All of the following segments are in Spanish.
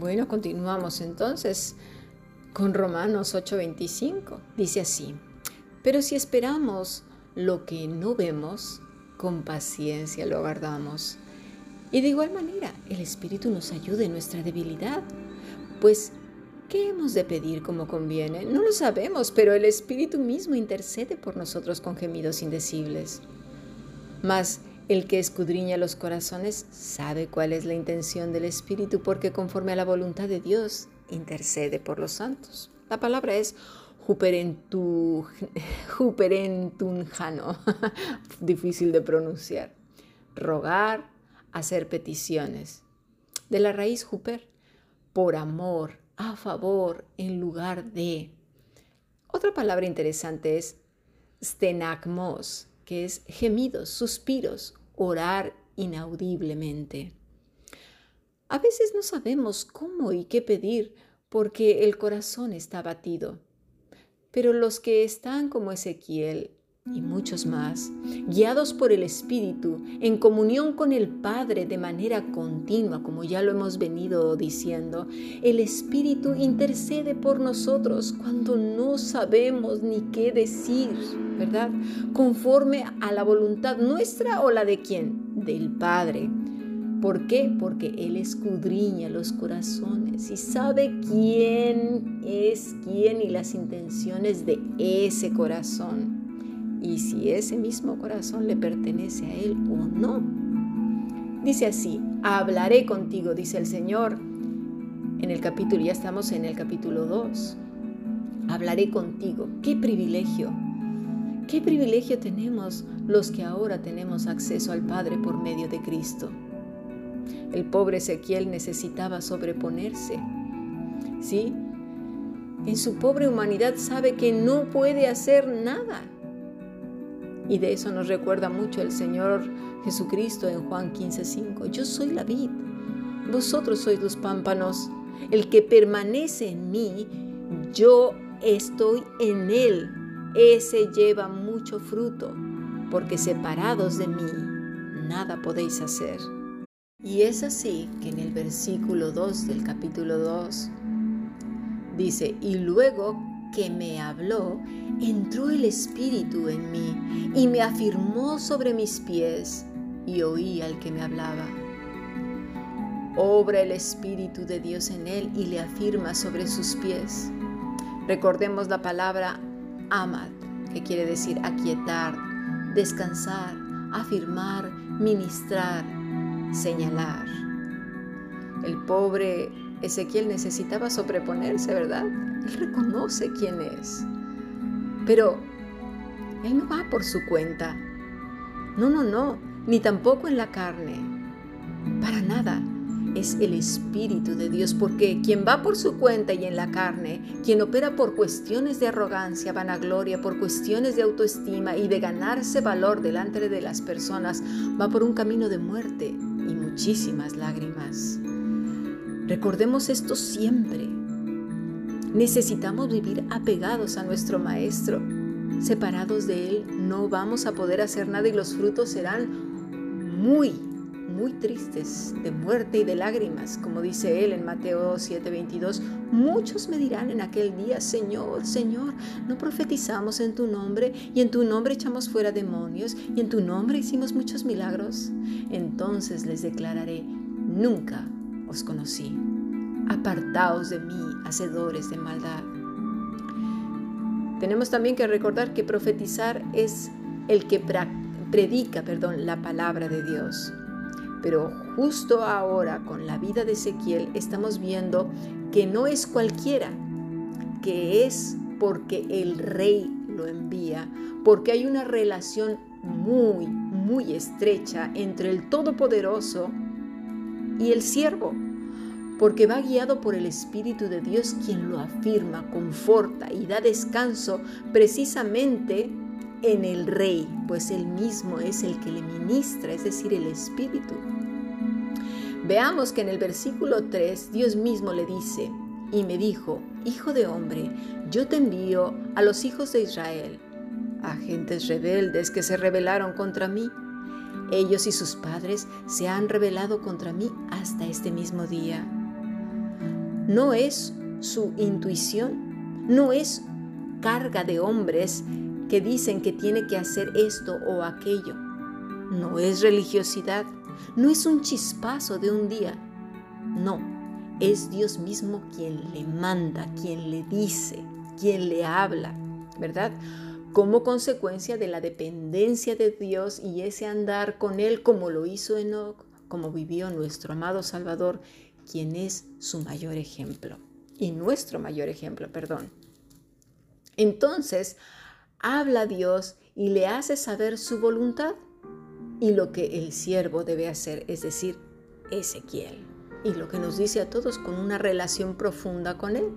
Bueno, continuamos entonces con Romanos 8:25. Dice así, pero si esperamos lo que no vemos, con paciencia lo aguardamos. Y de igual manera, el Espíritu nos ayuda en nuestra debilidad, pues ¿qué hemos de pedir como conviene? No lo sabemos, pero el Espíritu mismo intercede por nosotros con gemidos indecibles. Mas el que escudriña los corazones sabe cuál es la intención del Espíritu, porque conforme a la voluntad de Dios intercede por los santos. La palabra es juperentunjano, difícil de pronunciar. Rogar, hacer peticiones. De la raíz juper, por amor, a favor, en lugar de. Otra palabra interesante es stenagmos, que es gemidos, suspiros, orar inaudiblemente. A veces no sabemos cómo y qué pedir porque el corazón está batido. Pero los que están como Ezequiel y muchos más, guiados por el Espíritu, en comunión con el Padre de manera continua, como ya lo hemos venido diciendo, el Espíritu intercede por nosotros cuando no sabemos ni qué decir, ¿verdad? Conforme a la voluntad nuestra o la de quién? Del Padre. ¿Por qué? Porque Él escudriña los corazones y sabe quién es quién y las intenciones de ese corazón y si ese mismo corazón le pertenece a Él o no. Dice así, hablaré contigo, dice el Señor. En el capítulo, ya estamos en el capítulo 2. Hablaré contigo. Qué privilegio. Qué privilegio tenemos los que ahora tenemos acceso al Padre por medio de Cristo. El pobre Ezequiel necesitaba sobreponerse. ¿Sí? En su pobre humanidad sabe que no puede hacer nada. Y de eso nos recuerda mucho el Señor Jesucristo en Juan 15:5. Yo soy la vid, vosotros sois los pámpanos. El que permanece en mí, yo estoy en él. Ese lleva mucho fruto, porque separados de mí, nada podéis hacer. Y es así que en el versículo 2 del capítulo 2 dice, y luego que me habló, entró el Espíritu en mí y me afirmó sobre mis pies y oí al que me hablaba. Obra el Espíritu de Dios en él y le afirma sobre sus pies. Recordemos la palabra amad, que quiere decir aquietar, descansar, afirmar, ministrar, señalar. El pobre Ezequiel necesitaba sobreponerse, ¿verdad? Él reconoce quién es. Pero Él no va por su cuenta. No, no, no, ni tampoco en la carne. Para nada. Es el Espíritu de Dios, porque quien va por su cuenta y en la carne, quien opera por cuestiones de arrogancia, vanagloria, por cuestiones de autoestima y de ganarse valor delante de las personas, va por un camino de muerte y muchísimas lágrimas. Recordemos esto siempre. Necesitamos vivir apegados a nuestro Maestro. Separados de Él no vamos a poder hacer nada y los frutos serán muy, muy tristes, de muerte y de lágrimas, como dice Él en Mateo 7:22. Muchos me dirán en aquel día, Señor, Señor, no profetizamos en tu nombre y en tu nombre echamos fuera demonios y en tu nombre hicimos muchos milagros. Entonces les declararé, nunca os conocí. Apartaos de mí, hacedores de maldad. Tenemos también que recordar que profetizar es el que predica, perdón, la palabra de Dios. Pero justo ahora con la vida de Ezequiel estamos viendo que no es cualquiera, que es porque el rey lo envía, porque hay una relación muy, muy estrecha entre el Todopoderoso y el siervo, porque va guiado por el Espíritu de Dios quien lo afirma, conforta y da descanso precisamente en el Rey, pues él mismo es el que le ministra, es decir, el Espíritu. Veamos que en el versículo 3 Dios mismo le dice, y me dijo, Hijo de hombre, yo te envío a los hijos de Israel, a gentes rebeldes que se rebelaron contra mí ellos y sus padres se han rebelado contra mí hasta este mismo día. No es su intuición, no es carga de hombres que dicen que tiene que hacer esto o aquello. No es religiosidad, no es un chispazo de un día. No, es Dios mismo quien le manda, quien le dice, quien le habla, ¿verdad? Como consecuencia de la dependencia de Dios y ese andar con Él como lo hizo Enoch, como vivió nuestro amado Salvador, quien es su mayor ejemplo y nuestro mayor ejemplo, perdón. Entonces, habla Dios y le hace saber su voluntad y lo que el siervo debe hacer, es decir, Ezequiel y lo que nos dice a todos con una relación profunda con Él.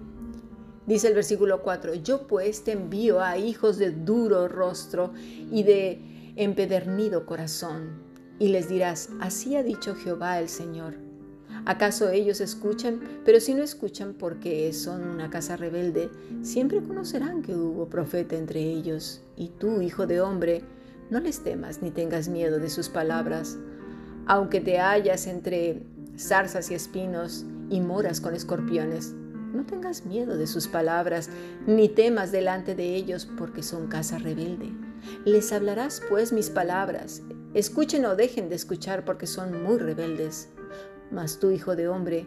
Dice el versículo 4, yo pues te envío a hijos de duro rostro y de empedernido corazón, y les dirás, así ha dicho Jehová el Señor. ¿Acaso ellos escuchan? Pero si no escuchan porque son una casa rebelde, siempre conocerán que hubo profeta entre ellos. Y tú, hijo de hombre, no les temas ni tengas miedo de sus palabras, aunque te hallas entre zarzas y espinos y moras con escorpiones. No tengas miedo de sus palabras, ni temas delante de ellos, porque son casa rebelde. Les hablarás pues mis palabras. Escuchen o dejen de escuchar, porque son muy rebeldes. Mas tú, hijo de hombre,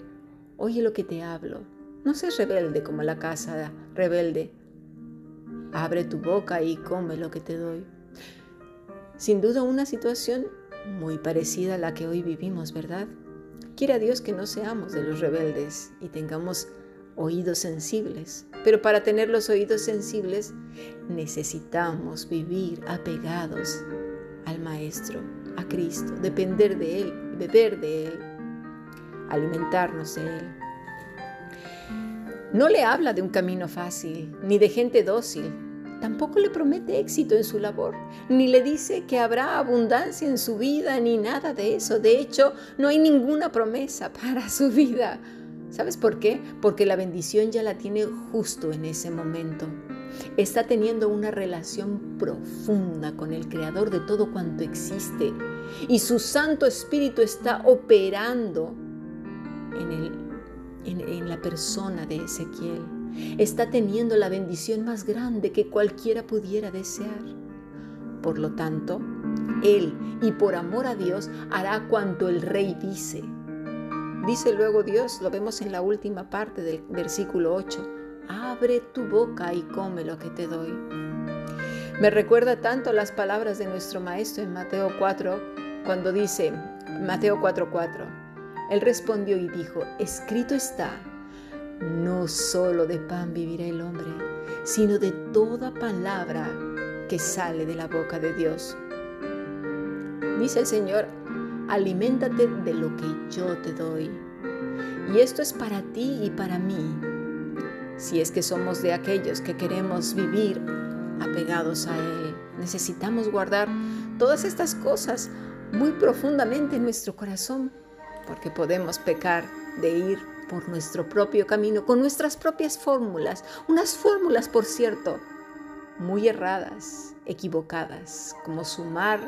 oye lo que te hablo. No seas rebelde como la casa rebelde. Abre tu boca y come lo que te doy. Sin duda una situación muy parecida a la que hoy vivimos, ¿verdad? Quiera Dios que no seamos de los rebeldes y tengamos oídos sensibles. Pero para tener los oídos sensibles necesitamos vivir apegados al Maestro, a Cristo, depender de Él, beber de Él, alimentarnos de Él. No le habla de un camino fácil, ni de gente dócil. Tampoco le promete éxito en su labor, ni le dice que habrá abundancia en su vida, ni nada de eso. De hecho, no hay ninguna promesa para su vida. ¿Sabes por qué? Porque la bendición ya la tiene justo en ese momento. Está teniendo una relación profunda con el Creador de todo cuanto existe. Y su Santo Espíritu está operando en, el, en, la persona de Ezequiel. Está teniendo la bendición más grande que cualquiera pudiera desear. Por lo tanto, Él, y por amor a Dios, hará cuanto el rey dice Dice luego Dios, lo vemos en la última parte del versículo 8, abre tu boca y come lo que te doy. Me recuerda tanto las palabras de nuestro Maestro en Mateo 4, cuando dice, Mateo 4:4, Él respondió y dijo, escrito está, no solo de pan vivirá el hombre, sino de toda palabra que sale de la boca de Dios. Dice el Señor, aliméntate de lo que yo te doy. Y esto es para ti y para mí, si es que somos de aquellos que queremos vivir apegados a Él. Necesitamos guardar todas estas cosas muy profundamente en nuestro corazón, porque podemos pecar de ir por nuestro propio camino, con nuestras propias fórmulas, unas fórmulas, por cierto, muy erradas, equivocadas, como sumar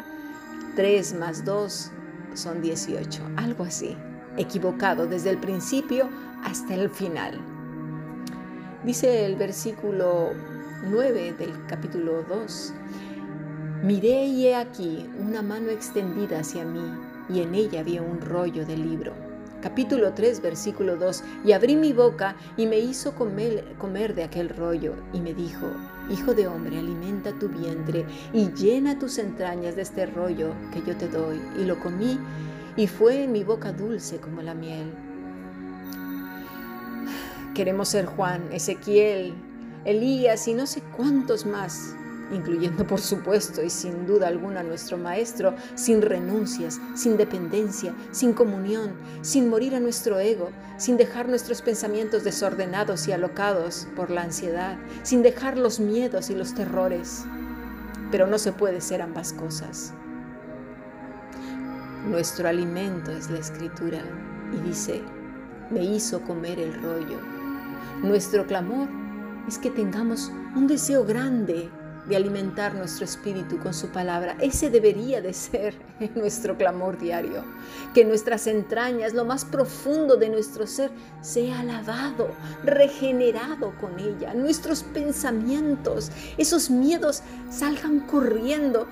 3 más 2 son 18, algo así, equivocado desde el principio hasta el final. Dice el versículo 9 del capítulo 2, miré y he aquí una mano extendida hacia mí y en ella había un rollo de libro. Capítulo 3, versículo 2, y abrí mi boca y me hizo comer, comer de aquel rollo y me dijo, Hijo de hombre, alimenta tu vientre y llena tus entrañas de este rollo que yo te doy. Y lo comí y fue en mi boca dulce como la miel. Queremos ser Juan, Ezequiel, Elías y no sé cuántos más incluyendo por supuesto y sin duda alguna nuestro Maestro, sin renuncias, sin dependencia, sin comunión, sin morir a nuestro ego, sin dejar nuestros pensamientos desordenados y alocados por la ansiedad, sin dejar los miedos y los terrores. Pero no se puede ser ambas cosas. Nuestro alimento es la escritura y dice, me hizo comer el rollo. Nuestro clamor es que tengamos un deseo grande de alimentar nuestro espíritu con su palabra. Ese debería de ser nuestro clamor diario. Que nuestras entrañas, lo más profundo de nuestro ser, sea lavado, regenerado con ella. Nuestros pensamientos, esos miedos salgan corriendo.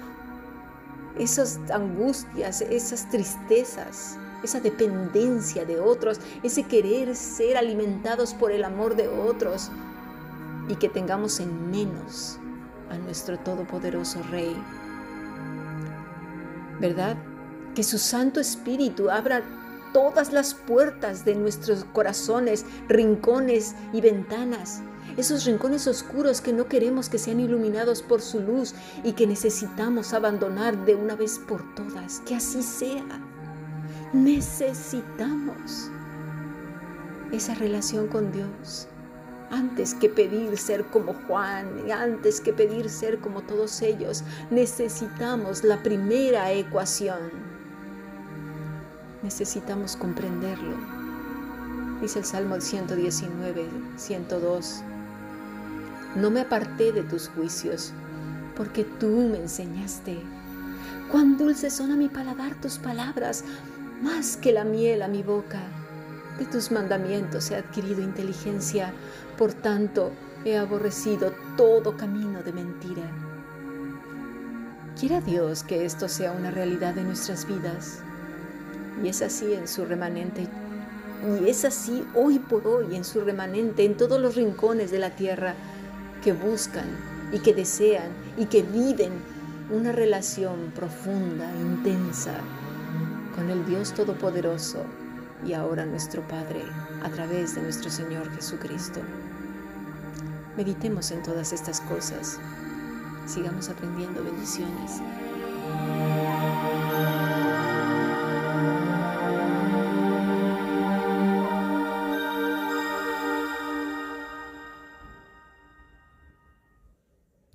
Esas angustias, esas tristezas, esa dependencia de otros, ese querer ser alimentados por el amor de otros y que tengamos en menos a nuestro Todopoderoso Rey. ¿Verdad? Que su Santo Espíritu abra todas las puertas de nuestros corazones, rincones y ventanas. Esos rincones oscuros que no queremos que sean iluminados por su luz y que necesitamos abandonar de una vez por todas. Que así sea. Necesitamos esa relación con Dios antes que pedir ser como Juan, antes que pedir ser como todos ellos, necesitamos la primera ecuación. Necesitamos comprenderlo. Dice el Salmo 119, 102. No me aparté de tus juicios, porque tú me enseñaste. Cuán dulces son a mi paladar tus palabras, más que la miel a mi boca. De tus mandamientos he adquirido inteligencia, por tanto he aborrecido todo camino de mentira. Quiera Dios que esto sea una realidad en nuestras vidas. Y es así en su remanente. Y es así hoy por hoy en su remanente, en todos los rincones de la tierra que buscan y que desean y que viven una relación profunda, intensa con el Dios Todopoderoso y ahora nuestro Padre a través de nuestro Señor Jesucristo. Meditemos en todas estas cosas. Sigamos aprendiendo bendiciones.